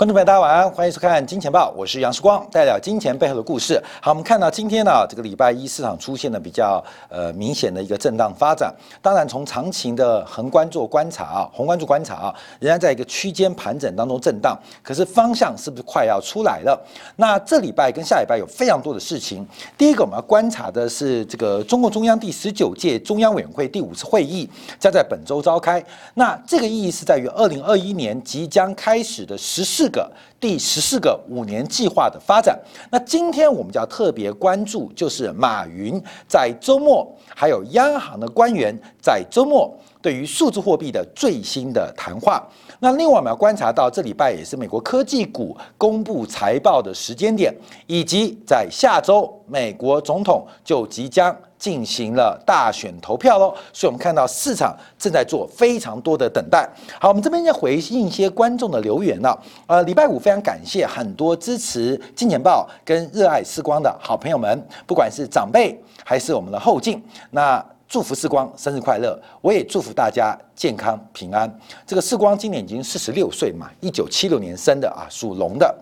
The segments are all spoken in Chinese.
观众朋友，大家晚安，欢迎收看《金钱报》，我是杨世光，带来金钱背后的故事。好，我们看到今天呢，这个礼拜一市场出现了比较呃明显的一个震荡发展。当然，从长情的横观做观察啊，宏观做观察啊，仍然在一个区间盘整当中震荡。可是方向是不是快要出来了？那这礼拜跟下礼拜有非常多的事情。第一个，我们要观察的是这个中共中央第十九届中央委员会第五次会议将在本周召开。那这个意义是在于二零二一年即将开始的十四。个第十四个五年计划的发展，那今天我们就要特别关注，就是马云在周末，还有央行的官员在周末对于数字货币的最新的谈话。那另外我们要观察到，这礼拜也是美国科技股公布财报的时间点，以及在下周美国总统就即将。进行了大选投票喽，所以我们看到市场正在做非常多的等待。好，我们这边要回应一些观众的留言了。呃，礼拜五非常感谢很多支持金钱报跟热爱时光的好朋友们，不管是长辈还是我们的后进，那祝福世光生日快乐！我也祝福大家健康平安。这个世光今年已经四十六岁嘛，一九七六年生的啊，属龙的。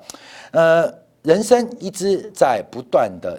呃，人生一直在不断的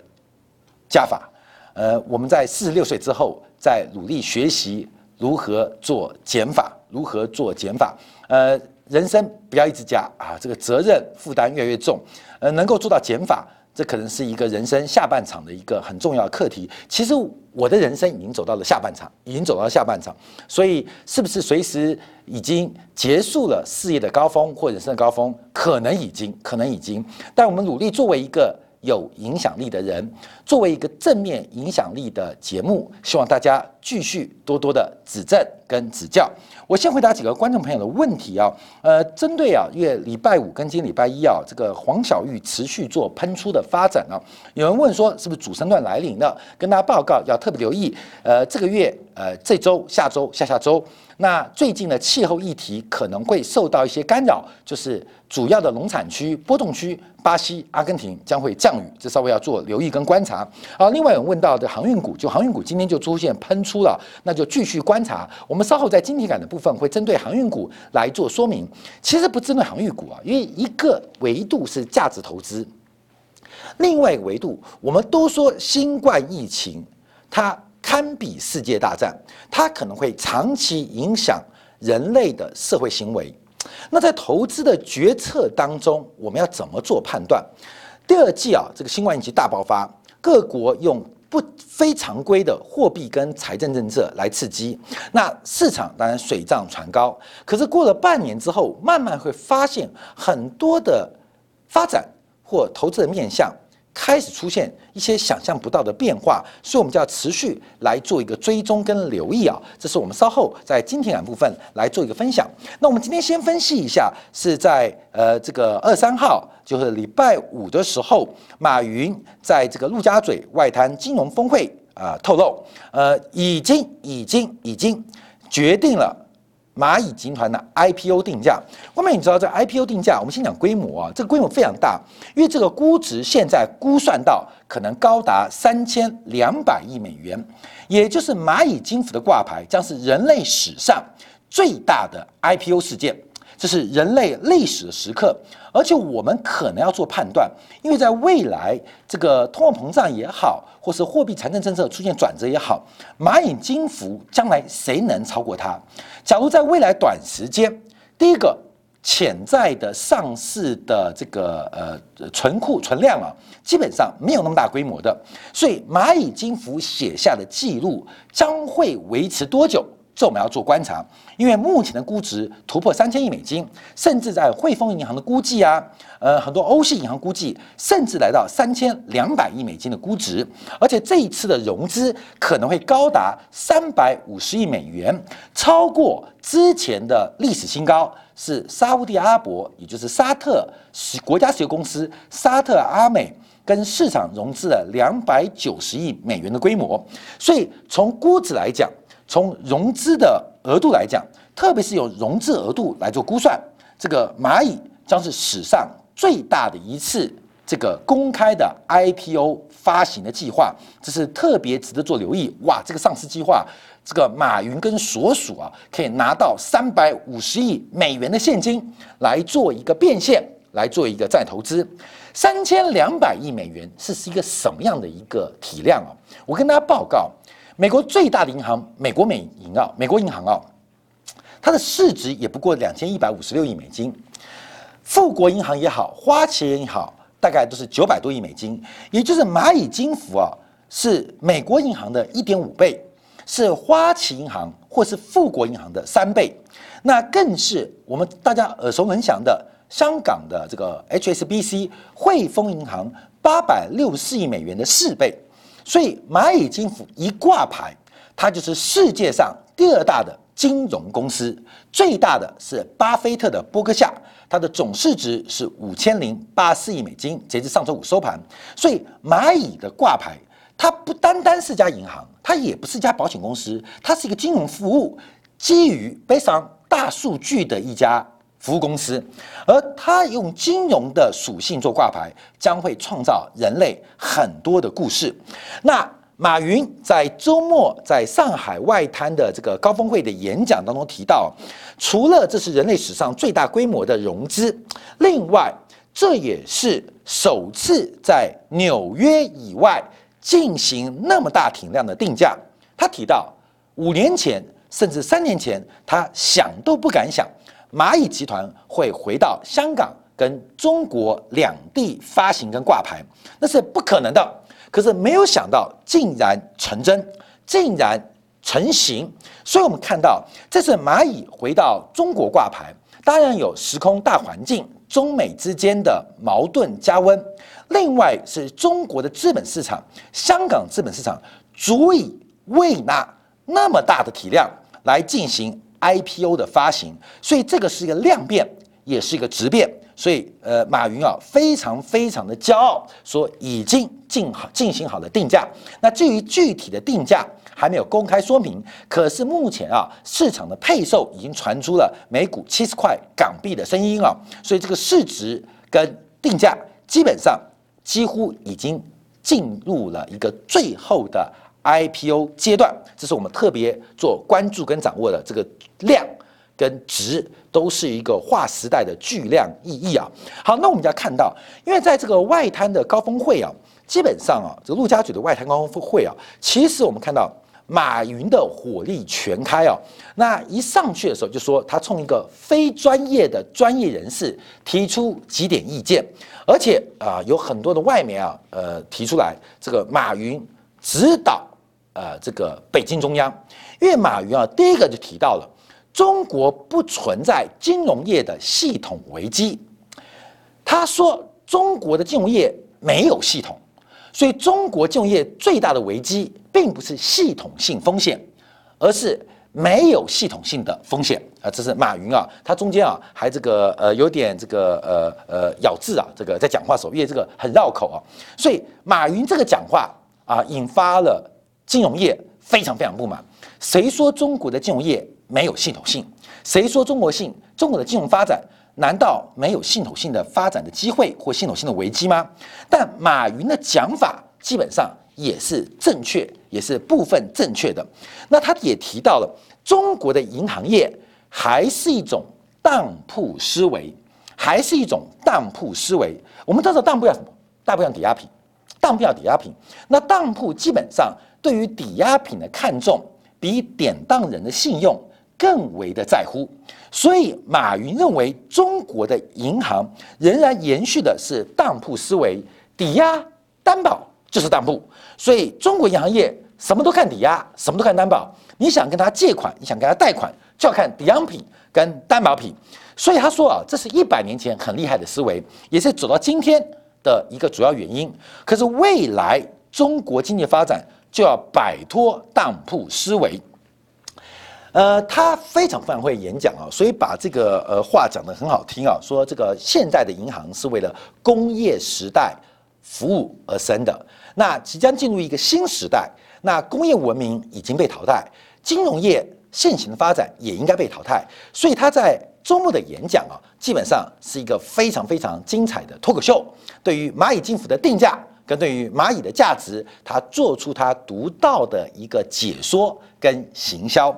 加法。呃，我们在四十六岁之后，在努力学习如何做减法，如何做减法。呃，人生不要一直加啊，这个责任负担越来越重。呃，能够做到减法，这可能是一个人生下半场的一个很重要的课题。其实我的人生已经走到了下半场，已经走到了下半场，所以是不是随时已经结束了事业的高峰或人生的高峰？可能已经，可能已经。但我们努力作为一个。有影响力的人，作为一个正面影响力的节目，希望大家继续多多的指正跟指教。我先回答几个观众朋友的问题啊，呃，针对啊，月礼拜五跟今礼拜一啊，这个黄小玉持续做喷出的发展啊，有人问说是不是主升段来临了？跟大家报告要特别留意，呃，这个月呃这周、下周、下下周。那最近的气候议题可能会受到一些干扰，就是主要的农产区、波动区，巴西、阿根廷将会降雨，这稍微要做留意跟观察。好，另外有问到的航运股，就航运股今天就出现喷出了，那就继续观察。我们稍后在晶体感的部部分会针对航运股来做说明。其实不针对航运股啊，因为一个维度是价值投资，另外一个维度我们都说新冠疫情它。堪比世界大战，它可能会长期影响人类的社会行为。那在投资的决策当中，我们要怎么做判断？第二季啊，这个新冠疫情大爆发，各国用不非常规的货币跟财政政策来刺激，那市场当然水涨船高。可是过了半年之后，慢慢会发现很多的发展或投资的面向。开始出现一些想象不到的变化，所以我们就要持续来做一个追踪跟留意啊。这是我们稍后在今天感部分来做一个分享。那我们今天先分析一下，是在呃这个二三号，就是礼拜五的时候，马云在这个陆家嘴外滩金融峰会啊透露，呃已经已经已经决定了。蚂蚁集团的 IPO 定价，外面你知道这 IPO 定价，我们先讲规模啊，这个规模非常大，因为这个估值现在估算到可能高达三千两百亿美元，也就是蚂蚁金服的挂牌将是人类史上最大的 IPO 事件。这是人类历史的时刻，而且我们可能要做判断，因为在未来这个通货膨胀也好，或是货币财政政策出现转折也好，蚂蚁金服将来谁能超过它？假如在未来短时间，第一个潜在的上市的这个呃存库存量啊，基本上没有那么大规模的，所以蚂蚁金服写下的记录将会维持多久？这我们要做观察，因为目前的估值突破三千亿美金，甚至在汇丰银行的估计啊，呃，很多欧系银行估计，甚至来到三千两百亿美金的估值，而且这一次的融资可能会高达三百五十亿美元，超过之前的历史新高，是沙地阿拉伯，也就是沙特国家石油公司沙特阿美跟市场融资了两百九十亿美元的规模，所以从估值来讲。从融资的额度来讲，特别是用融资额度来做估算，这个蚂蚁将是史上最大的一次这个公开的 IPO 发行的计划，这是特别值得做留意。哇，这个上市计划，这个马云跟所属啊，可以拿到三百五十亿美元的现金来做一个变现来做一个再投资。三千两百亿美元是是一个什么样的一个体量啊？我跟大家报告，美国最大的银行美国美银啊，美国银行啊，它的市值也不过两千一百五十六亿美金。富国银行也好，花旗银行大概都是九百多亿美金，也就是蚂蚁金服啊，是美国银行的一点五倍，是花旗银行或是富国银行的三倍，那更是我们大家耳熟能详的香港的这个 HSBC 汇丰银行八百六十四亿美元的四倍。所以蚂蚁金服一挂牌，它就是世界上第二大的金融公司，最大的是巴菲特的波克夏。它的总市值是五千零八十四亿美金，截至上周五收盘。所以蚂蚁的挂牌，它不单单是家银行，它也不是家保险公司，它是一个金融服务基于非常大数据的一家服务公司。而它用金融的属性做挂牌，将会创造人类很多的故事。那。马云在周末在上海外滩的这个高峰会的演讲当中提到，除了这是人类史上最大规模的融资，另外这也是首次在纽约以外进行那么大体量的定价。他提到，五年前甚至三年前，他想都不敢想，蚂蚁集团会回到香港跟中国两地发行跟挂牌，那是不可能的。可是没有想到，竟然成真，竟然成型。所以，我们看到这次蚂蚁回到中国挂牌，当然有时空大环境、中美之间的矛盾加温。另外，是中国的资本市场、香港资本市场足以未纳那么大的体量来进行 IPO 的发行，所以这个是一个量变，也是一个质变。所以，呃，马云啊，非常非常的骄傲，说已经进好进行好了定价。那至于具体的定价还没有公开说明，可是目前啊，市场的配售已经传出了每股七十块港币的声音啊。所以这个市值跟定价基本上几乎已经进入了一个最后的 IPO 阶段，这是我们特别做关注跟掌握的这个量。跟值都是一个划时代的巨量意义啊。好，那我们就要看到，因为在这个外滩的高峰会啊，基本上啊，这个陆家嘴的外滩高峰会啊，其实我们看到马云的火力全开啊。那一上去的时候，就说他冲一个非专业的专业人士提出几点意见，而且啊，有很多的外媒啊，呃，提出来这个马云指导呃这个北京中央，因为马云啊，第一个就提到了。中国不存在金融业的系统危机，他说中国的金融业没有系统，所以中国金融业最大的危机并不是系统性风险，而是没有系统性的风险啊！这是马云啊，他中间啊还这个呃有点这个呃呃咬字啊，这个在讲话时候因为这个很绕口啊，所以马云这个讲话啊引发了金融业非常非常不满，谁说中国的金融业？没有系统性，谁说中国性？中国的金融发展难道没有系统性的发展的机会或系统性的危机吗？但马云的讲法基本上也是正确，也是部分正确的。那他也提到了中国的银行业还是一种当铺思维，还是一种当铺思维。我们知道当铺要什么？当铺要抵押品，当铺要抵押品。那当铺基本上对于抵押品的看重，比典当人的信用。更为的在乎，所以马云认为中国的银行仍然延续的是当铺思维，抵押担保就是当铺，所以中国银行业什么都看抵押，什么都看担保。你想跟他借款，你想跟他贷款，就要看抵押品跟担保品。所以他说啊，这是一百年前很厉害的思维，也是走到今天的一个主要原因。可是未来中国经济发展就要摆脱当铺思维。呃，他非常非常会演讲啊，所以把这个呃话讲得很好听啊，说这个现在的银行是为了工业时代服务而生的，那即将进入一个新时代，那工业文明已经被淘汰，金融业现行的发展也应该被淘汰，所以他在周末的演讲啊，基本上是一个非常非常精彩的脱口秀，对于蚂蚁金服的定价跟对于蚂蚁的价值，他做出他独到的一个解说跟行销。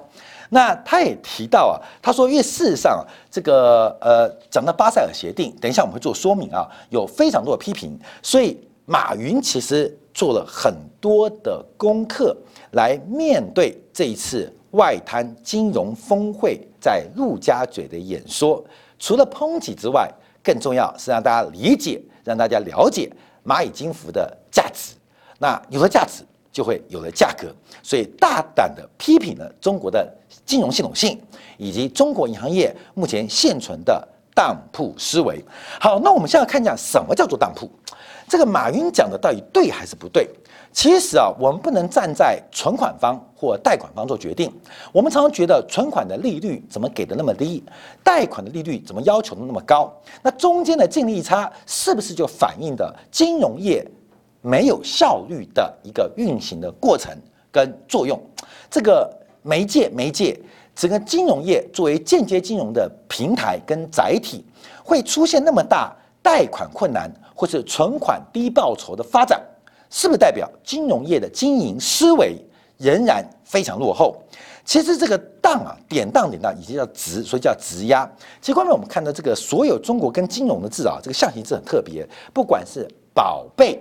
那他也提到啊，他说，因为事实上这个呃讲到巴塞尔协定，等一下我们会做说明啊，有非常多的批评，所以马云其实做了很多的功课来面对这一次外滩金融峰会在陆家嘴的演说，除了抨击之外，更重要是让大家理解，让大家了解蚂蚁金服的价值。那有了价值，就会有了价格，所以大胆的批评了中国的金融系统性，以及中国银行业目前现存的当铺思维。好，那我们现在看一下什么叫做当铺？这个马云讲的到底对还是不对？其实啊，我们不能站在存款方或贷款方做决定。我们常常觉得存款的利率怎么给的那么低，贷款的利率怎么要求的那么高？那中间的净利差是不是就反映的金融业？没有效率的一个运行的过程跟作用，这个媒介媒介整个金融业作为间接金融的平台跟载体，会出现那么大贷款困难或是存款低报酬的发展，是不是代表金融业的经营思维仍然非常落后？其实这个当啊典当典当，以及叫质，所以叫质押。其实后面我们看到这个所有中国跟金融的字啊，这个象形字很特别，不管是宝贝。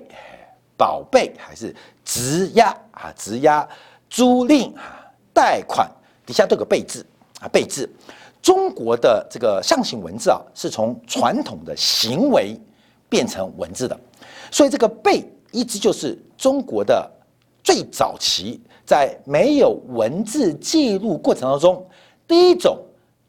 宝贝还是质押啊？质押、租赁啊、贷款底下都有个备字啊，备字。中国的这个象形文字啊，是从传统的行为变成文字的，所以这个备一直就是中国的最早期在没有文字记录过程当中，第一种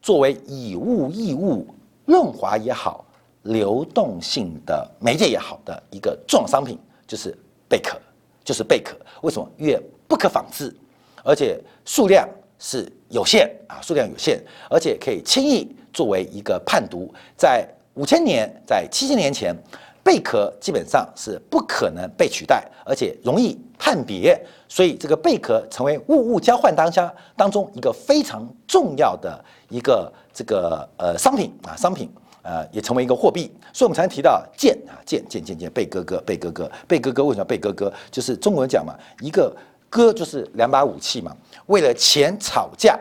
作为以物易物润滑也好、流动性的媒介也好的一个重要商品。就是贝壳，就是贝壳。为什么？因为不可仿制，而且数量是有限啊，数量有限，而且可以轻易作为一个判读。在五千年，在七千年前，贝壳基本上是不可能被取代，而且容易判别，所以这个贝壳成为物物交换当下当中一个非常重要的一个这个呃商品啊商品。呃，也成为一个货币，所以我们才提到剑啊，剑剑剑剑，贝哥哥，贝哥哥，贝哥哥，为什么贝哥哥？就是中国人讲嘛，一个哥就是两把武器嘛，为了钱吵架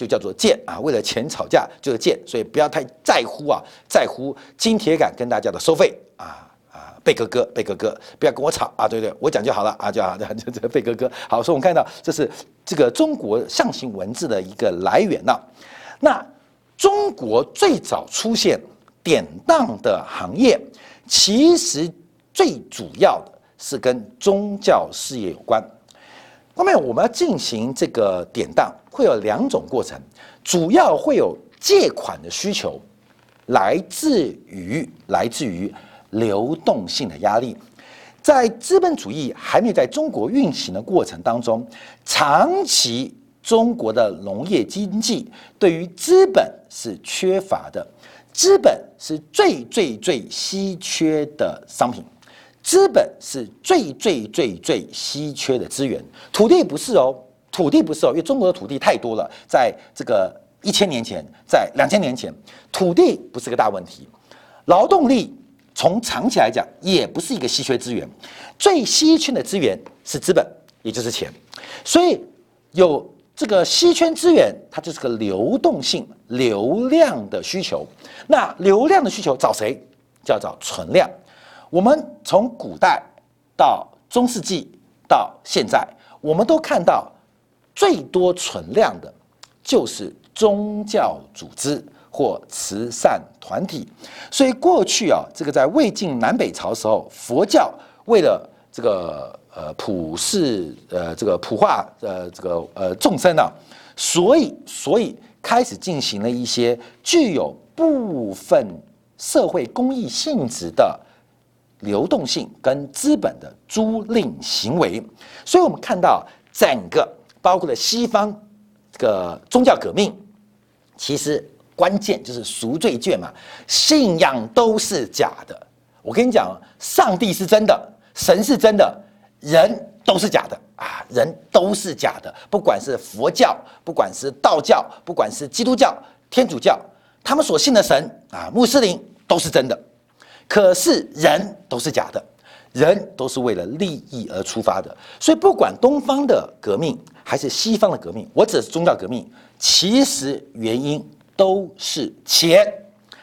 就叫做贱啊，为了钱吵架就是贱，所以不要太在乎啊，在乎金铁杆跟大家的收费啊啊，贝哥哥，贝哥哥，不要跟我吵啊，对对，我讲就好了啊，就好，就这个贝哥哥。好，所以我们看到这是这个中国象形文字的一个来源呐。那中国最早出现。典当的行业，其实最主要的是跟宗教事业有关。后面我们要进行这个典当，会有两种过程，主要会有借款的需求，来自于来自于流动性的压力。在资本主义还没有在中国运行的过程当中，长期中国的农业经济对于资本是缺乏的。资本是最最最稀缺的商品，资本是最最最最稀缺的资源。土地不是哦，土地不是哦，因为中国的土地太多了。在这个一千年前，在两千年前，土地不是个大问题。劳动力从长期来讲也不是一个稀缺资源，最稀缺的资源是资本，也就是钱。所以有。这个稀缺资源，它就是个流动性、流量的需求。那流量的需求找谁？叫找存量。我们从古代到中世纪到现在，我们都看到最多存量的，就是宗教组织或慈善团体。所以过去啊，这个在魏晋南北朝时候，佛教为了这个。呃，普世呃，这个普化呃，这个呃众生啊，所以所以开始进行了一些具有部分社会公益性质的流动性跟资本的租赁行为，所以我们看到整个包括了西方这个宗教革命，其实关键就是赎罪券嘛，信仰都是假的。我跟你讲，上帝是真的，神是真的。人都是假的啊！人都是假的，不管是佛教，不管是道教，不管是基督教、天主教，他们所信的神啊，穆斯林都是真的。可是人都是假的，人都是为了利益而出发的，所以不管东方的革命还是西方的革命，我指的是宗教革命，其实原因都是钱，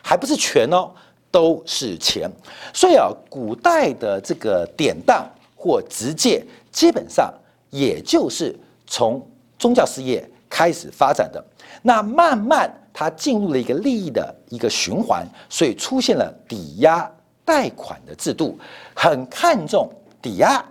还不是权哦，都是钱。所以啊，古代的这个典当或直接，基本上也就是从宗教事业开始发展的。那慢慢它进入了一个利益的一个循环，所以出现了抵押。贷款的制度很看重抵押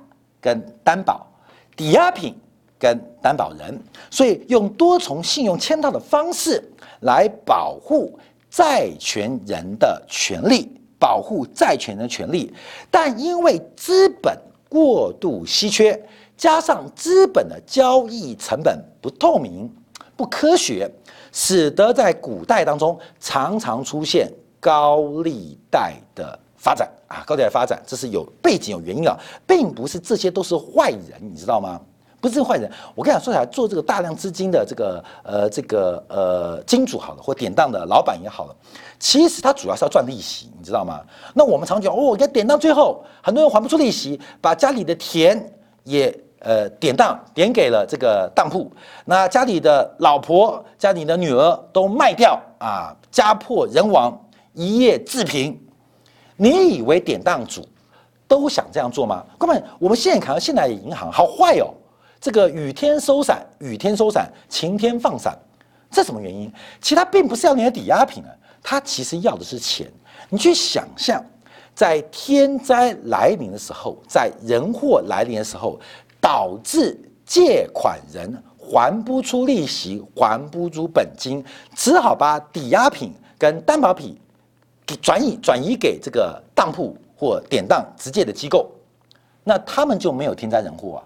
跟担保，抵押品跟担保人，所以用多重信用签套的方式来保护债权人的权利，保护债权人的权利。但因为资本过度稀缺，加上资本的交易成本不透明、不科学，使得在古代当中常常出现高利贷的。发展啊，高铁的发展，这是有背景、有原因啊，并不是这些都是坏人，你知道吗？不是坏人。我跟你讲，说起来，做这个大量资金的这个呃这个呃金主好了，或典当的老板也好了，其实他主要是要赚利息，你知道吗？那我们常讲哦，要典当最后很多人还不出利息，把家里的田也呃典当点给了这个当铺，那家里的老婆、家里的女儿都卖掉啊，家破人亡，一夜致贫。你以为典当主都想这样做吗？哥们，我们现在看到现在的银行好坏哦，这个雨天收伞，雨天收伞，晴天放伞，这什么原因？其实他并不是要你的抵押品啊，他其实要的是钱。你去想象，在天灾来临的时候，在人祸来临的时候，导致借款人还不出利息，还不出本金，只好把抵押品跟担保品。给转移转移给这个当铺或典当直接的机构，那他们就没有天灾人祸啊，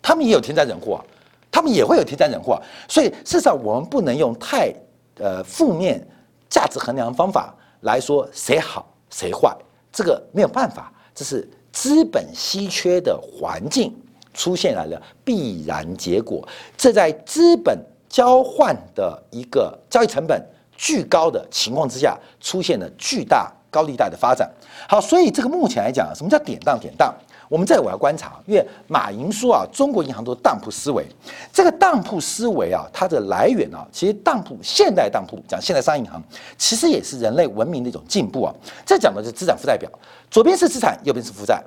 他们也有天灾人祸啊，他们也会有天灾人祸啊，所以事实上我们不能用太呃负面价值衡量方法来说谁好谁坏，这个没有办法，这是资本稀缺的环境出现来了必然结果，这在资本交换的一个交易成本。巨高的情况之下，出现了巨大高利贷的发展。好，所以这个目前来讲，什么叫典当？典当，我们在我要观察，因为马云说啊，中国银行都当铺思维。这个当铺思维啊，它的来源啊，其实当铺现代当铺讲现代商业银行，其实也是人类文明的一种进步啊。这讲的是资产负债表，左边是资产，右边是负债。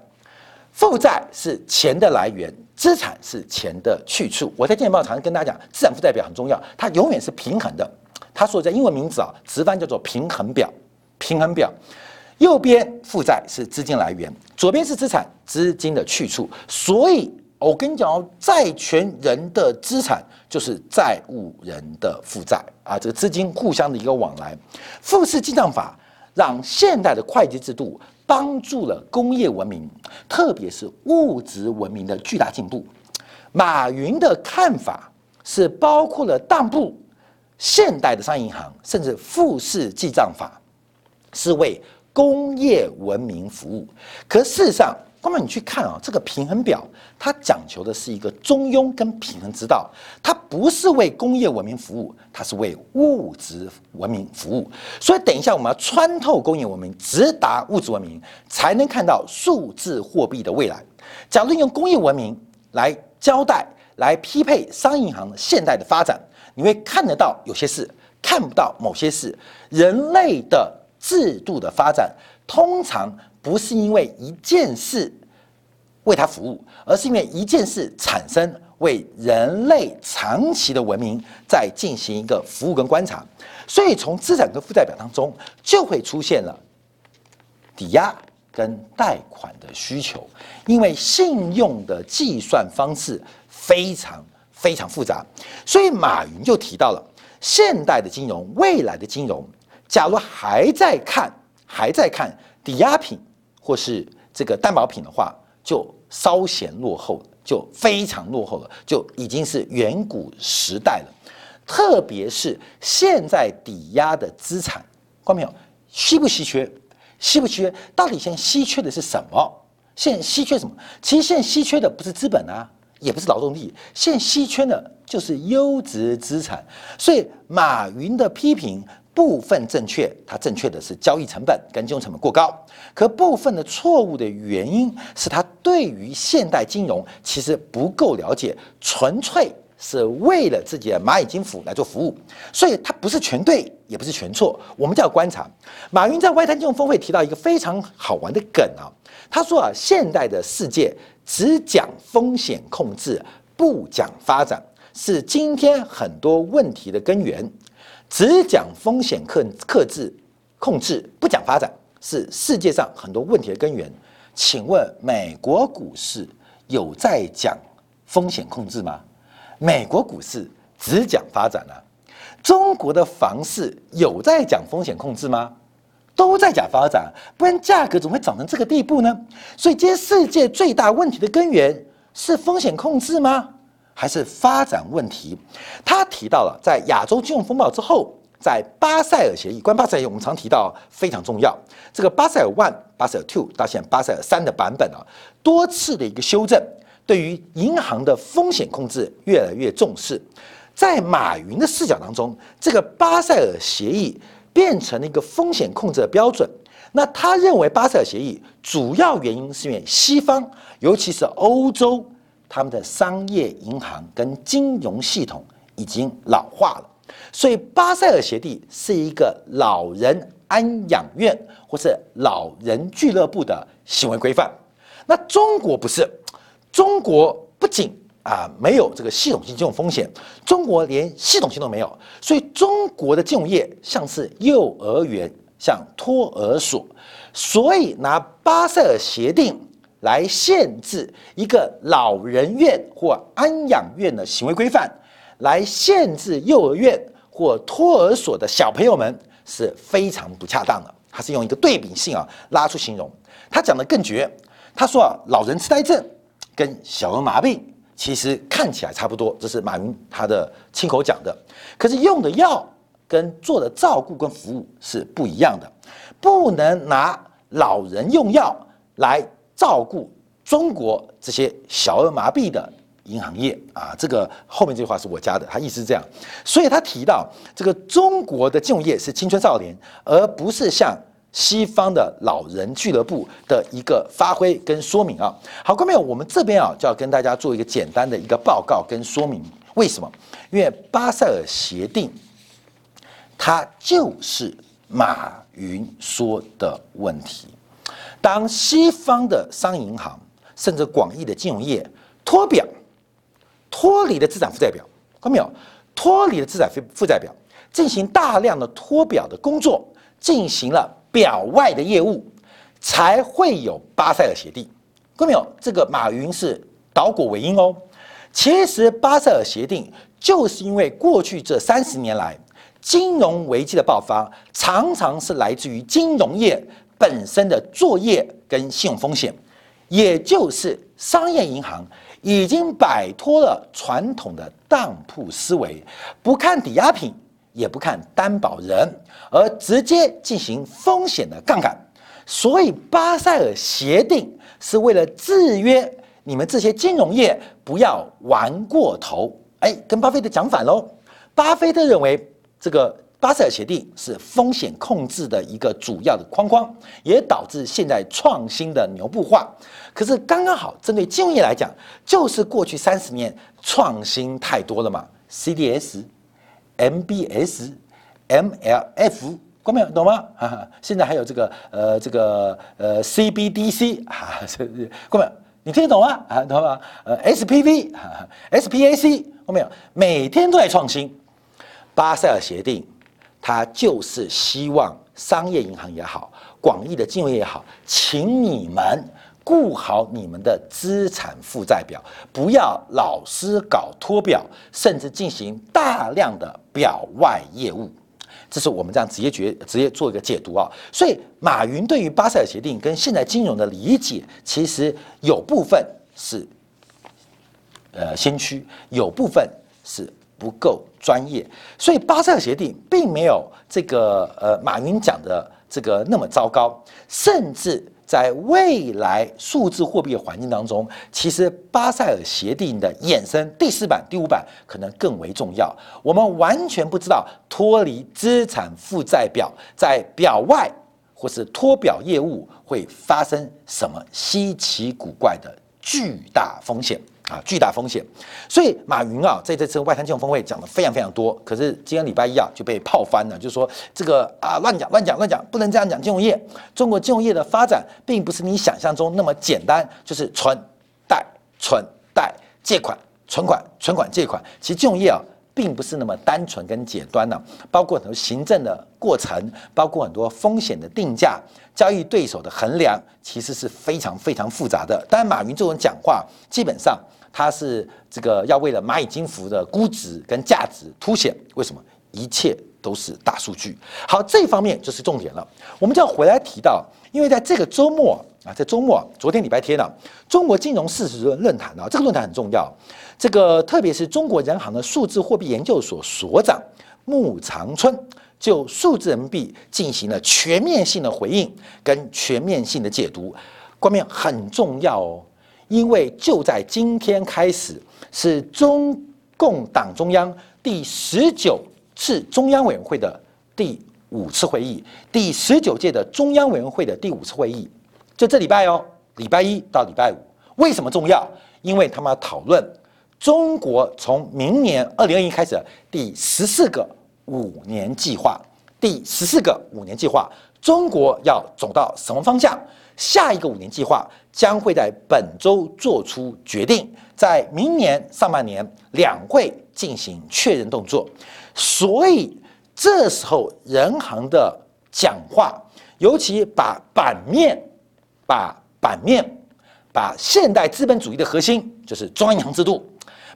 负债是钱的来源，资产是钱的去处。我在电报常常跟大家讲，资产负债表很重要，它永远是平衡的。他说，在英文名字啊，直翻叫做平衡表。平衡表，右边负债是资金来源，左边是资产，资金的去处。所以，我跟你讲哦，债权人的资产就是债务人的负债啊，这个资金互相的一个往来。复式记账法让现代的会计制度帮助了工业文明，特别是物质文明的巨大进步。马云的看法是包括了当铺。现代的商业银行，甚至复式记账法，是为工业文明服务。可事实上，光们你去看啊，这个平衡表，它讲求的是一个中庸跟平衡之道。它不是为工业文明服务，它是为物质文明服务。所以，等一下我们要穿透工业文明，直达物质文明，才能看到数字货币的未来。假如用工业文明来交代、来匹配商业银行现代的发展。你会看得到有些事，看不到某些事。人类的制度的发展，通常不是因为一件事为它服务，而是因为一件事产生，为人类长期的文明在进行一个服务跟观察。所以，从资产跟负债表当中，就会出现了抵押跟贷款的需求，因为信用的计算方式非常。非常复杂，所以马云就提到了现代的金融，未来的金融，假如还在看还在看抵押品或是这个担保品的话，就稍显落后，就非常落后了，就已经是远古时代了。特别是现在抵押的资产，看到没有？稀不稀缺？稀不稀缺？到底现在稀缺的是什么？现在稀缺什么？其实现在稀缺的不是资本啊。也不是劳动力，现稀缺的就是优质资产。所以马云的批评部分正确，它正确的是交易成本跟金融成本过高；可部分的错误的原因是他对于现代金融其实不够了解，纯粹是为了自己的蚂蚁金服来做服务，所以它不是全对，也不是全错。我们就要观察。马云在外滩金融峰会提到一个非常好玩的梗啊，他说啊，现代的世界只讲风险控制，不讲发展，是今天很多问题的根源。只讲风险克克制控制，不讲发展，是世界上很多问题的根源。请问美国股市有在讲风险控制吗？美国股市只讲发展啊。中国的房市有在讲风险控制吗？都在讲发展，不然价格怎么会涨成这个地步呢？所以，今天世界最大问题的根源是风险控制吗？还是发展问题，他提到了在亚洲金融风暴之后，在巴塞尔协议，关巴塞尔协议我们常提到非常重要。这个巴塞尔 One、巴塞尔 Two 到现在巴塞尔三的版本啊，多次的一个修正，对于银行的风险控制越来越重视。在马云的视角当中，这个巴塞尔协议变成了一个风险控制的标准。那他认为巴塞尔协议主要原因是因为西方，尤其是欧洲。他们的商业银行跟金融系统已经老化了，所以巴塞尔协定是一个老人安养院或是老人俱乐部的行为规范。那中国不是，中国不仅啊没有这个系统性金融风险，中国连系统性都没有，所以中国的金融业像是幼儿园，像托儿所，所以拿巴塞尔协定。来限制一个老人院或安养院的行为规范，来限制幼儿园或托儿所的小朋友们是非常不恰当的。他是用一个对比性啊拉出形容，他讲的更绝。他说啊，老人痴呆症跟小儿麻痹其实看起来差不多，这是马云他的亲口讲的。可是用的药跟做的照顾跟服务是不一样的，不能拿老人用药来。照顾中国这些小儿麻痹的银行业啊，这个后面这句话是我加的，他意思是这样，所以他提到这个中国的金融业是青春少年，而不是像西方的老人俱乐部的一个发挥跟说明啊。好，各位朋友，我们这边啊就要跟大家做一个简单的一个报告跟说明，为什么？因为巴塞尔协定，它就是马云说的问题。当西方的商业银行甚至广义的金融业脱表、脱离了资产负债表，看到没有？脱离了资产负负债表，进行大量的脱表的工作，进行了表外的业务，才会有巴塞尔协定。看到没有？这个马云是导果为因哦。其实巴塞尔协定就是因为过去这三十年来金融危机的爆发，常常是来自于金融业。本身的作业跟信用风险，也就是商业银行已经摆脱了传统的当铺思维，不看抵押品，也不看担保人，而直接进行风险的杠杆。所以巴塞尔协定是为了制约你们这些金融业不要玩过头。哎，跟巴菲特讲反喽。巴菲特认为这个。巴塞尔协定是风险控制的一个主要的框框，也导致现在创新的牛步化。可是刚刚好，针对金融业来讲，就是过去三十年创新太多了嘛，CDS、MBS、MLF，关没有？懂吗？现在还有这个呃这个呃 CBDC 啊，关没有？你听得懂吗？啊，懂吗？呃 SPV、SPAC，关没有？每天都在创新。巴塞尔协定。他就是希望商业银行也好，广义的金融也好，请你们顾好你们的资产负债表，不要老是搞脱表，甚至进行大量的表外业务。这是我们这样直接决直接做一个解读啊。所以，马云对于巴塞尔协定跟现代金融的理解，其实有部分是呃先驱，有部分是。不够专业，所以巴塞尔协定并没有这个呃马云讲的这个那么糟糕，甚至在未来数字货币环境当中，其实巴塞尔协定的衍生第四版、第五版可能更为重要。我们完全不知道脱离资产负债表，在表外或是脱表业务会发生什么稀奇古怪的巨大风险啊！巨大风险。所以马云啊，在这次外滩金融峰会讲的非常非常多，可是今天礼拜一啊就被泡翻了，就是说这个啊乱讲乱讲乱讲，不能这样讲金融业。中国金融业的发展并不是你想象中那么简单，就是存贷存贷借款存款存款借款。其实金融业啊。并不是那么单纯跟简单呢，包括很多行政的过程，包括很多风险的定价、交易对手的衡量，其实是非常非常复杂的。当然，马云这种讲话，基本上他是这个要为了蚂蚁金服的估值跟价值凸显，为什么？一切都是大数据。好，这方面就是重点了。我们就要回来提到，因为在这个周末啊，在周末，昨天礼拜天呢，中国金融四十论论坛啊，这个论坛很重要。这个特别是中国人行的数字货币研究所所长穆长春就数字人民币进行了全面性的回应跟全面性的解读，关面很重要哦，因为就在今天开始是中共党中央第十九。次中央委员会的第五次会议，第十九届的中央委员会的第五次会议，就这礼拜哦，礼拜一到礼拜五。为什么重要？因为他们要讨论中国从明年二零二一开始第十四个五年计划，第十四个五年计划，中国要走到什么方向？下一个五年计划将会在本周做出决定，在明年上半年两会进行确认动作。所以这时候，人行的讲话，尤其把版面、把版面、把现代资本主义的核心，就是中央银行制度，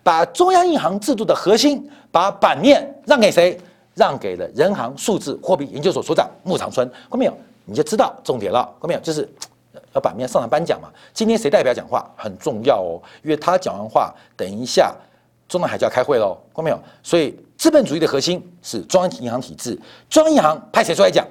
把中央银行制度的核心，把版面让给谁？让给了人行数字货币研究所所长穆长春。看没有？你就知道重点了。看没有？就是要版面上台颁奖嘛。今天谁代表讲话很重要哦，因为他讲完话，等一下中南海就要开会喽。看到没有？所以。资本主义的核心是中央银行体制，中央银行派谁出来讲？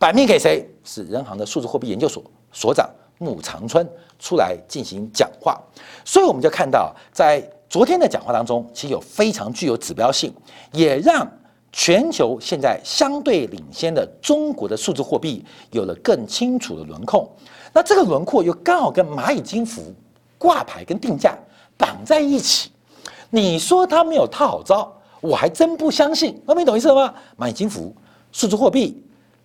版面给谁？是人行的数字货币研究所所长穆长春出来进行讲话。所以我们就看到，在昨天的讲话当中，其实有非常具有指标性，也让全球现在相对领先的中国的数字货币有了更清楚的轮廓。那这个轮廓又刚好跟蚂蚁金服挂牌跟定价绑在一起，你说它没有套好招？我还真不相信，那你懂意思了吗？蚂蚁金服、数字货币、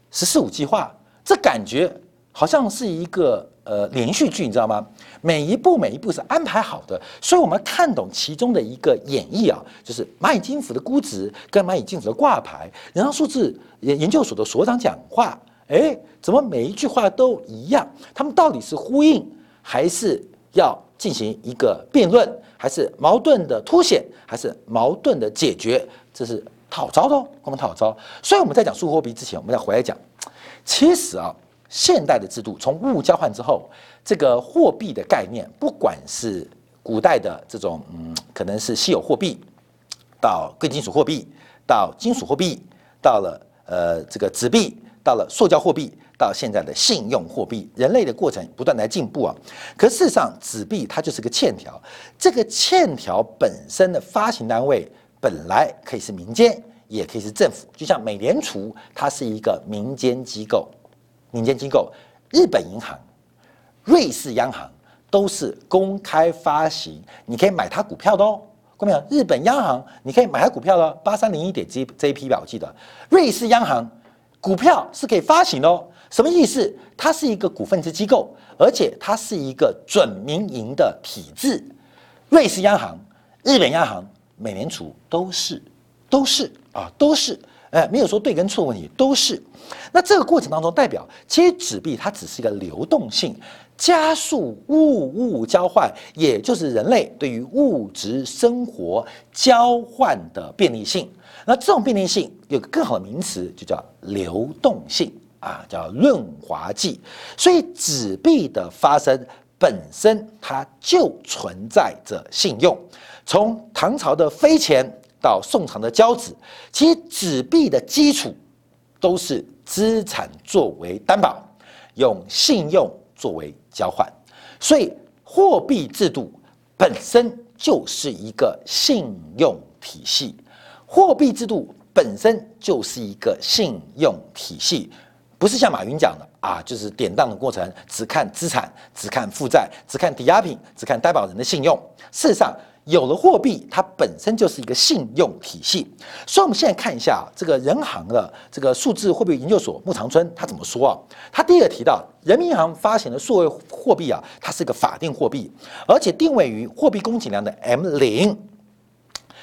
十四五计划，这感觉好像是一个呃连续剧，你知道吗？每一步每一步是安排好的，所以我们看懂其中的一个演绎啊，就是蚂蚁金服的估值跟蚂蚁金服的挂牌，然后数字研研究所的所长讲话，哎，怎么每一句话都一样？他们到底是呼应，还是要进行一个辩论？还是矛盾的凸显，还是矛盾的解决，这是套招的哦，我们套招。所以我们在讲数货币之前，我们再回来讲，其实啊，现代的制度从物交换之后，这个货币的概念，不管是古代的这种嗯，可能是稀有货币，到贵金属货币，到金属货币，到了呃这个纸币，到了塑胶货币。到现在的信用货币，人类的过程不断来进步啊。可事实上，纸币它就是个欠条，这个欠条本身的发行单位本来可以是民间，也可以是政府。就像美联储，它是一个民间机构，民间机构。日本银行、瑞士央行都是公开发行，你可以买它股票的哦。看到没有？日本央行你可以买它股票的，八三零一点 J J P 吧，我记得。瑞士央行股票是可以发行的哦。什么意思？它是一个股份制机构，而且它是一个准民营的体制。瑞士央行、日本央行、美联储都是，都是啊，都是。哎，没有说对跟错问题，都是。那这个过程当中，代表其实纸币它只是一个流动性，加速物物交换，也就是人类对于物质生活交换的便利性。那这种便利性有个更好的名词，就叫流动性。啊，叫润滑剂，所以纸币的发生本身它就存在着信用。从唐朝的飞钱到宋朝的交子，其纸币的基础都是资产作为担保，用信用作为交换。所以货币制度本身就是一个信用体系，货币制度本身就是一个信用体系，不是像马云讲的啊，就是典当的过程，只看资产，只看负债，只看抵押品，只看担保人的信用。事实上，有了货币，它本身就是一个信用体系。所以，我们现在看一下这个人行的这个数字货币研究所穆长春他怎么说啊？他第一个提到，人民银行发行的数位货币啊，它是一个法定货币，而且定位于货币供给量的 M 零，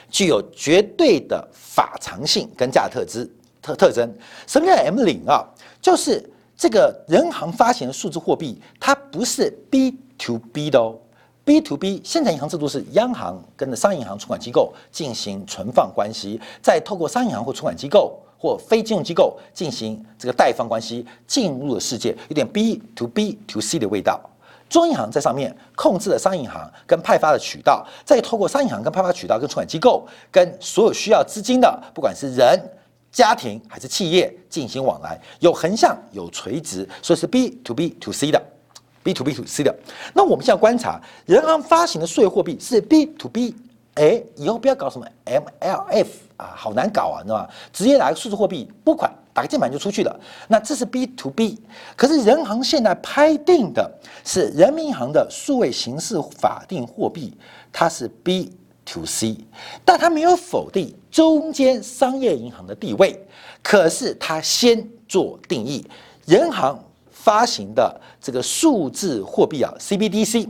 具有绝对的法偿性跟价特质特特征。什么叫 M 零啊？就是这个人行发行的数字货币，它不是 B to B 的哦。B to B，现在银行制度是央行跟着商业银行、存款机构进行存放关系，再透过商业银行或存款机构或非金融机构进行这个贷放关系进入了世界，有点 B to B to C 的味道。中银行在上面控制了商业银行跟派发的渠道，再透过商业银行跟派发渠道跟存款机构跟所有需要资金的，不管是人、家庭还是企业进行往来，有横向有垂直，所以是 B to B to C 的。B to B to C 的，那我们现在观察，人行发行的数位货币是 B to B，哎，以后不要搞什么 MLF 啊，好难搞啊，你知道吗？直接拿个数字货币拨款，打个键盘就出去了。那这是 B to B，可是人行现在拍定的是人民银行的数位形式法定货币，它是 B to C，但它没有否定中间商业银行的地位，可是它先做定义，人行。发行的这个数字货币啊，CBDC，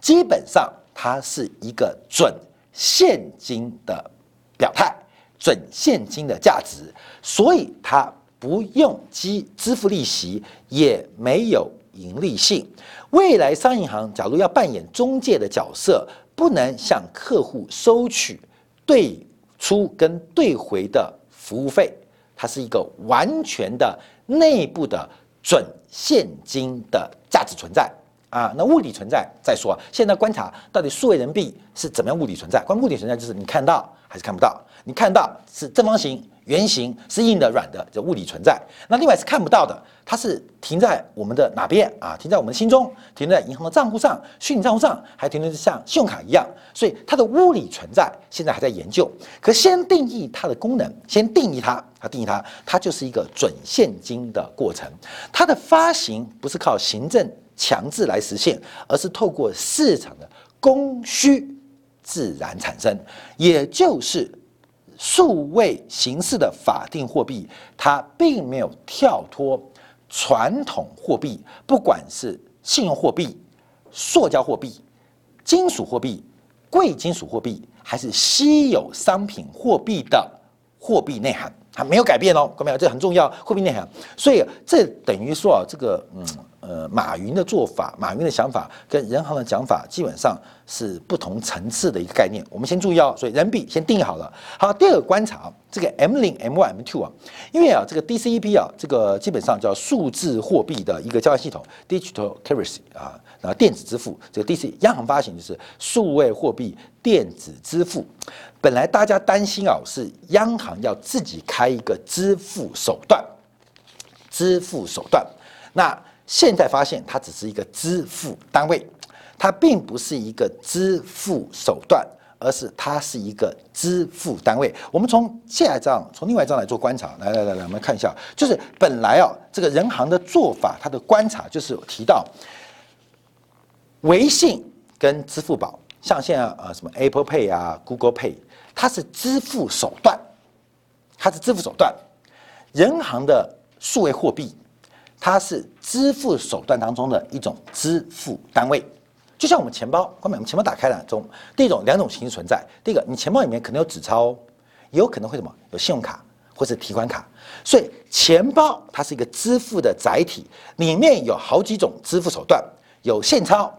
基本上它是一个准现金的表态，准现金的价值，所以它不用支支付利息，也没有盈利性。未来商业银行假如要扮演中介的角色，不能向客户收取对出跟兑回的服务费，它是一个完全的内部的。准现金的价值存在啊，那物理存在再说。现在观察到底数位人民币是怎么样物理存在？关物理存在就是你看到还是看不到？你看到是正方形、圆形，是硬的、软的，这物理存在。那另外是看不到的，它是停在我们的哪边啊？停在我们心中，停在银行的账户上、虚拟账户上，还停留在像信用卡一样。所以它的物理存在现在还在研究。可先定义它的功能，先定义它。它定义它，它就是一个准现金的过程。它的发行不是靠行政强制来实现，而是透过市场的供需自然产生。也就是数位形式的法定货币，它并没有跳脱传统货币，不管是信用货币、塑胶货币、金属货币、贵金属货币，还是稀有商品货币的货币内涵。它没有改变哦，各位这很重要，货币内涵。所以这等于说啊，这个嗯呃，马云的做法，马云的想法跟人行的讲法基本上是不同层次的一个概念。我们先注意哦，所以人民币先定义好了。好，第二个观察，这个 M 零、M one、M two 啊，因为啊，这个 DCEP 啊，这个基本上叫数字货币的一个交易系统，Digital Currency 啊。然后，电子支付这个 DC 央行发行就是数位货币电子支付。本来大家担心啊，是央行要自己开一个支付手段，支付手段。那现在发现它只是一个支付单位，它并不是一个支付手段，而是它是一个支付单位。我们从下一章，从另外一章来做观察。来来来来，我们看一下，就是本来啊，这个人行的做法，它的观察就是有提到。微信跟支付宝，像现在呃什么 Apple Pay 啊、Google Pay，它是支付手段，它是支付手段。人行的数位货币，它是支付手段当中的一种支付单位。就像我们钱包，我们钱包打开了中，第一种两种形式存在。第一个，你钱包里面可能有纸钞，也有可能会什么有信用卡或是提款卡，所以钱包它是一个支付的载体，里面有好几种支付手段，有现钞。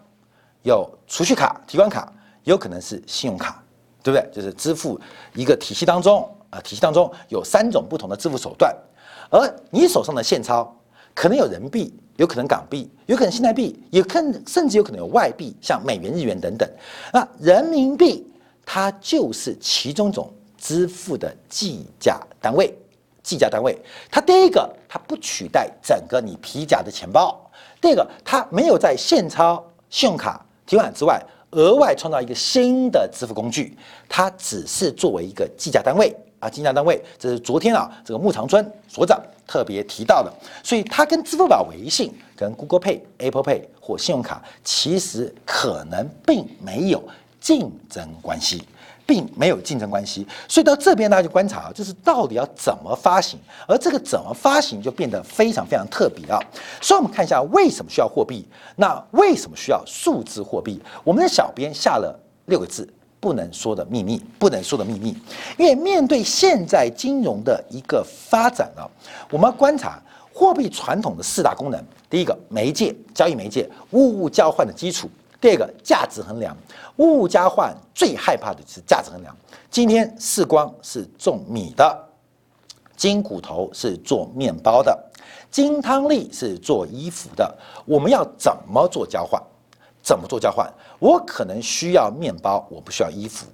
有储蓄卡、提款卡，有可能是信用卡，对不对？就是支付一个体系当中啊，体系当中有三种不同的支付手段，而你手上的现钞可能有人民币，有可能港币，有可能新台币，也可甚至有可能有外币，像美元、日元等等。那人民币它就是其中一种支付的计价单位，计价单位。它第一个，它不取代整个你皮夹的钱包；第二个，它没有在现钞、信用卡。提款之外，额外创造一个新的支付工具，它只是作为一个计价单位，啊，竞价单位，这是昨天啊，这个穆长春所长特别提到的。所以它跟支付宝、微信、跟 Google Pay、Apple Pay 或信用卡，其实可能并没有竞争关系。并没有竞争关系，所以到这边大家就观察啊，就是到底要怎么发行，而这个怎么发行就变得非常非常特别啊。所以我们看一下为什么需要货币，那为什么需要数字货币？我们的小编下了六个字，不能说的秘密，不能说的秘密。因为面对现在金融的一个发展啊，我们要观察货币传统的四大功能：第一个，媒介交易媒介，物物交换的基础。第二个价值衡量，物物交换最害怕的是价值衡量。今天世光是种米的，金骨头是做面包的，金汤力是做衣服的。我们要怎么做交换？怎么做交换？我可能需要面包，我不需要衣服。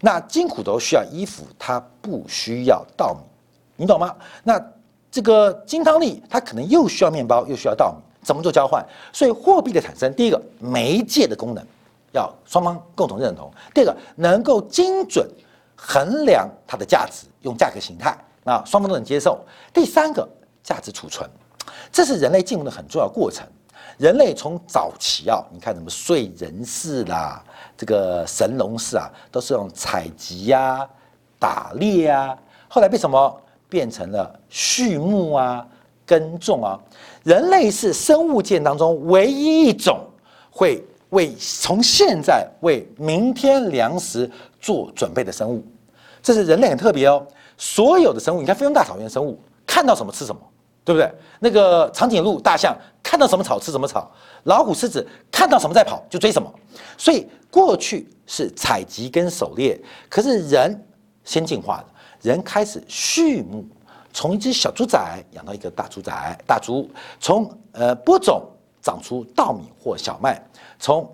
那金骨头需要衣服，它不需要稻米，你懂吗？那这个金汤力，它可能又需要面包，又需要稻米。怎么做交换？所以货币的产生，第一个媒介的功能要双方共同认同；第二个能够精准衡量它的价值，用价格形态，那双方都能接受；第三个价值储存，这是人类进步的很重要过程。人类从早期啊，你看什么燧人氏啦，这个神农氏啊，都是用采集呀、打猎呀，后来被什么变成了畜牧啊？耕种啊，人类是生物界当中唯一一种会为从现在为明天粮食做准备的生物，这是人类很特别哦。所有的生物，你看非洲大草原生物，看到什么吃什么，对不对？那个长颈鹿、大象看到什么草吃什么草，老虎、狮子看到什么在跑就追什么。所以过去是采集跟狩猎，可是人先进化了，人开始畜牧。从一只小猪仔养到一个大猪仔，大猪从呃播种长出稻米或小麦，从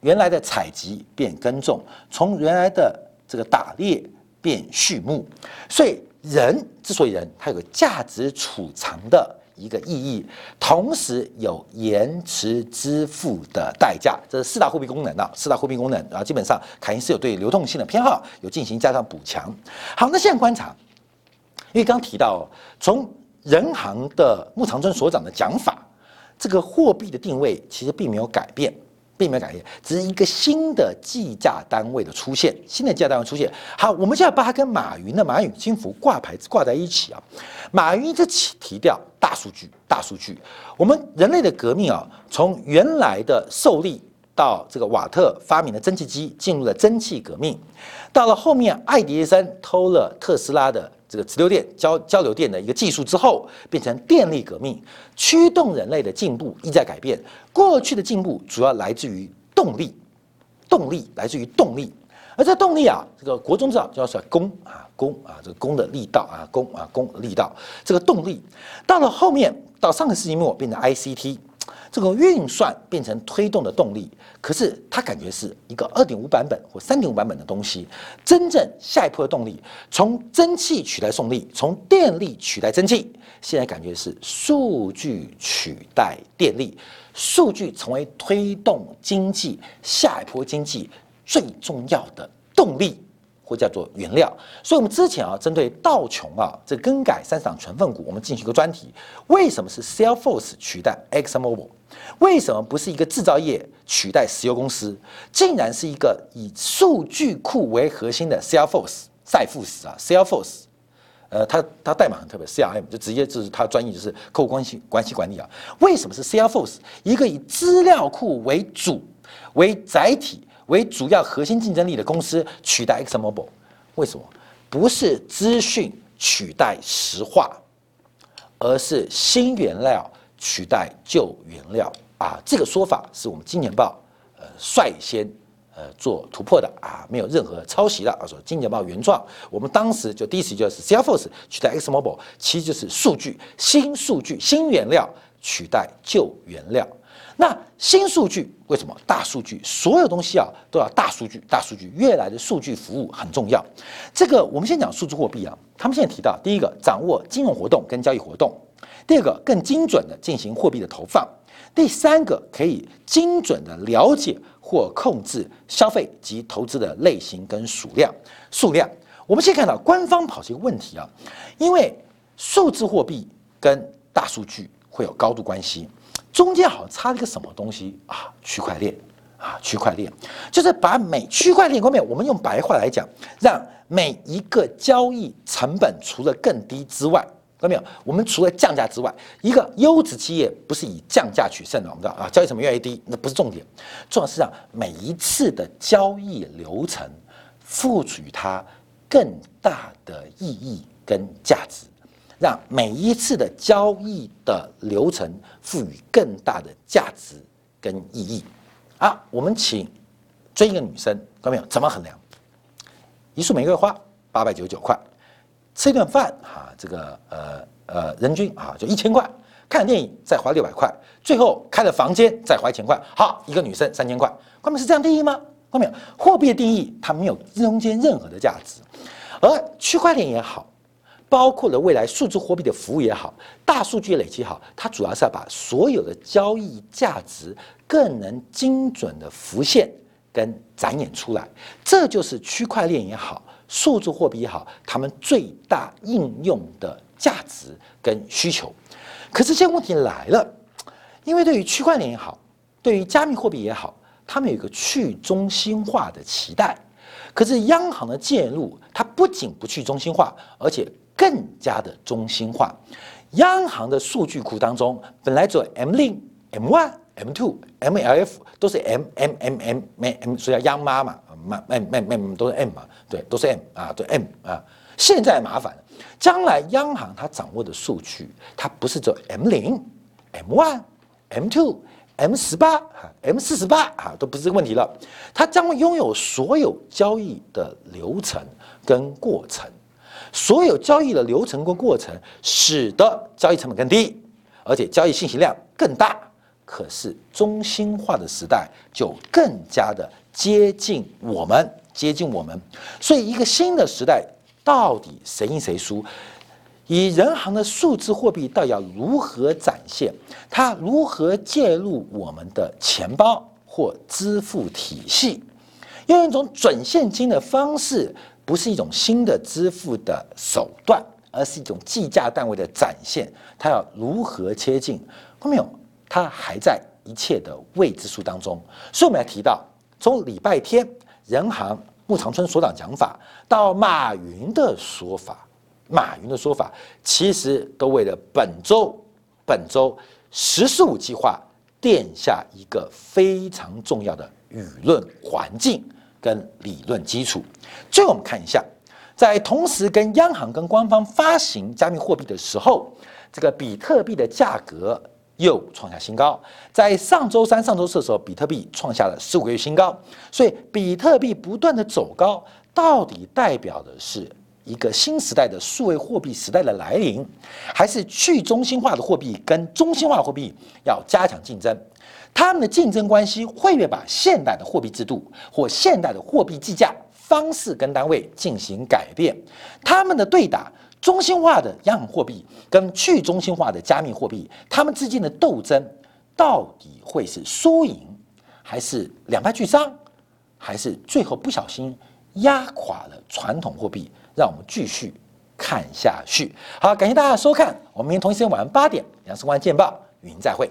原来的采集变耕种，从原来的这个打猎变畜牧。所以人之所以人，它有个价值储藏的一个意义，同时有延迟支付的代价。这是四大货币功能啊，四大货币功能啊，基本上凯因斯有对流动性的偏好，有进行加上补强。好，那现在观察。因为刚提到，从人行的穆长春所长的讲法，这个货币的定位其实并没有改变，并没有改变，只是一个新的计价单位的出现，新的计价单位出现。好，我们现在把它跟马云的马云金服挂牌挂在一起啊。马云一直提提掉大数据，大数据，我们人类的革命啊，从原来的受力到这个瓦特发明的蒸汽机，进入了蒸汽革命，到了后面爱迪生偷了特斯拉的。这个直流电交交流电的一个技术之后，变成电力革命，驱动人类的进步意在改变。过去的进步主要来自于动力，动力来自于动力，而这动力啊，这个国中之道叫做功啊功啊，这个功的力道啊功啊功力道，这个动力到了后面到上个世纪末变成 ICT。这个运算变成推动的动力，可是它感觉是一个二点五版本或三点五版本的东西。真正下一波的动力，从蒸汽取代送力，从电力取代蒸汽，现在感觉是数据取代电力，数据成为推动经济下一波经济最重要的动力。或叫做原料，所以，我们之前啊，针对道琼啊，这更改三场成分股，我们进行一个专题。为什么是 Salesforce 取代 ExxonMobil？为什么不是一个制造业取代石油公司？竟然是一个以数据库为核心的 Salesforce 赛富斯啊，Salesforce，呃，它它代码很特别，CRM 就直接就是它专业就是客户关系关系管理啊。为什么是 Salesforce？一个以资料库为主为载体？为主要核心竞争力的公司取代 ExxonMobil，为什么？不是资讯取代石化，而是新原料取代旧原料啊！这个说法是我们金钱报呃率先呃做突破的啊，没有任何抄袭的啊，说金钱报原创。我们当时就第一次就是 Salesforce 取代 ExxonMobil，其实就是数据新数据新原料取代旧原料。那新数据为什么大数据？所有东西啊都要大数据，大数据越来的数据服务很重要。这个我们先讲数字货币啊，他们现在提到第一个掌握金融活动跟交易活动，第二个更精准的进行货币的投放，第三个可以精准的了解或控制消费及投资的类型跟数量数量。我们先看到官方跑出一个问题啊，因为数字货币跟大数据会有高度关系，中间好像差了一个什么东西啊？区块链啊，区块链就是把每区块链方面，我们用白话来讲，让每一个交易成本除了更低之外。看到没有？我们除了降价之外，一个优质企业不是以降价取胜的。我们知道啊，交易成本越来越低，那不是重点，重要是让每一次的交易流程赋予它更大的意义跟价值，让每一次的交易的流程赋予更大的价值跟意义。啊，我们请追一个女生，看到没有？怎么衡量？一束玫瑰花八百九十九块。吃一顿饭啊，这个呃呃，人均啊就一千块；看电影再花六百块，最后开了房间再花一千块。好，一个女生三千块，后面是这样定义吗？后面货币的定义它没有中间任何的价值，而区块链也好，包括了未来数字货币的服务也好，大数据累积好，它主要是要把所有的交易价值更能精准的浮现跟展演出来，这就是区块链也好。数字货币也好，他们最大应用的价值跟需求，可是现在问题来了，因为对于区块链也好，对于加密货币也好，他们有一个去中心化的期待。可是央行的介入，它不仅不去中心化，而且更加的中心化。央行的数据库当中，本来只有 M 零、M one、M two、M L F 都是 M M M M M M，所以叫央妈嘛。M M M M 都是 M 嘛，对，都是 M 啊，对 M 啊。现在麻烦了，将来央行它掌握的数据，它不是走 M 零、M one、M two、M 十八、M 四十八啊，都不是这个问题了。它将会拥有所有交易的流程跟过程，所有交易的流程跟过程，使得交易成本更低，而且交易信息量更大。可是中心化的时代就更加的。接近我们，接近我们，所以一个新的时代到底谁赢谁输？以人行的数字货币到底要如何展现？它如何介入我们的钱包或支付体系？用一种准现金的方式，不是一种新的支付的手段，而是一种计价单位的展现。它要如何接近？看到没有？它还在一切的未知数当中。所以我们要提到。从礼拜天人行穆长春所长讲法到马云的说法，马云的说法其实都为了本周本周“十四五”计划奠下一个非常重要的舆论环境跟理论基础。最后我们看一下，在同时跟央行跟官方发行加密货币的时候，这个比特币的价格。又创下新高，在上周三、上周四的时候，比特币创下了十五个月新高。所以，比特币不断的走高，到底代表的是一个新时代的数位货币时代的来临，还是去中心化的货币跟中心化货币要加强竞争？他们的竞争关系会不会把现代的货币制度或现代的货币计价方式跟单位进行改变？他们的对打？中心化的央行货币跟去中心化的加密货币，他们之间的斗争到底会是输赢，还是两败俱伤，还是最后不小心压垮了传统货币？让我们继续看下去。好，感谢大家收看，我们明天同一时间晚上八点，杨世光见报，云再会。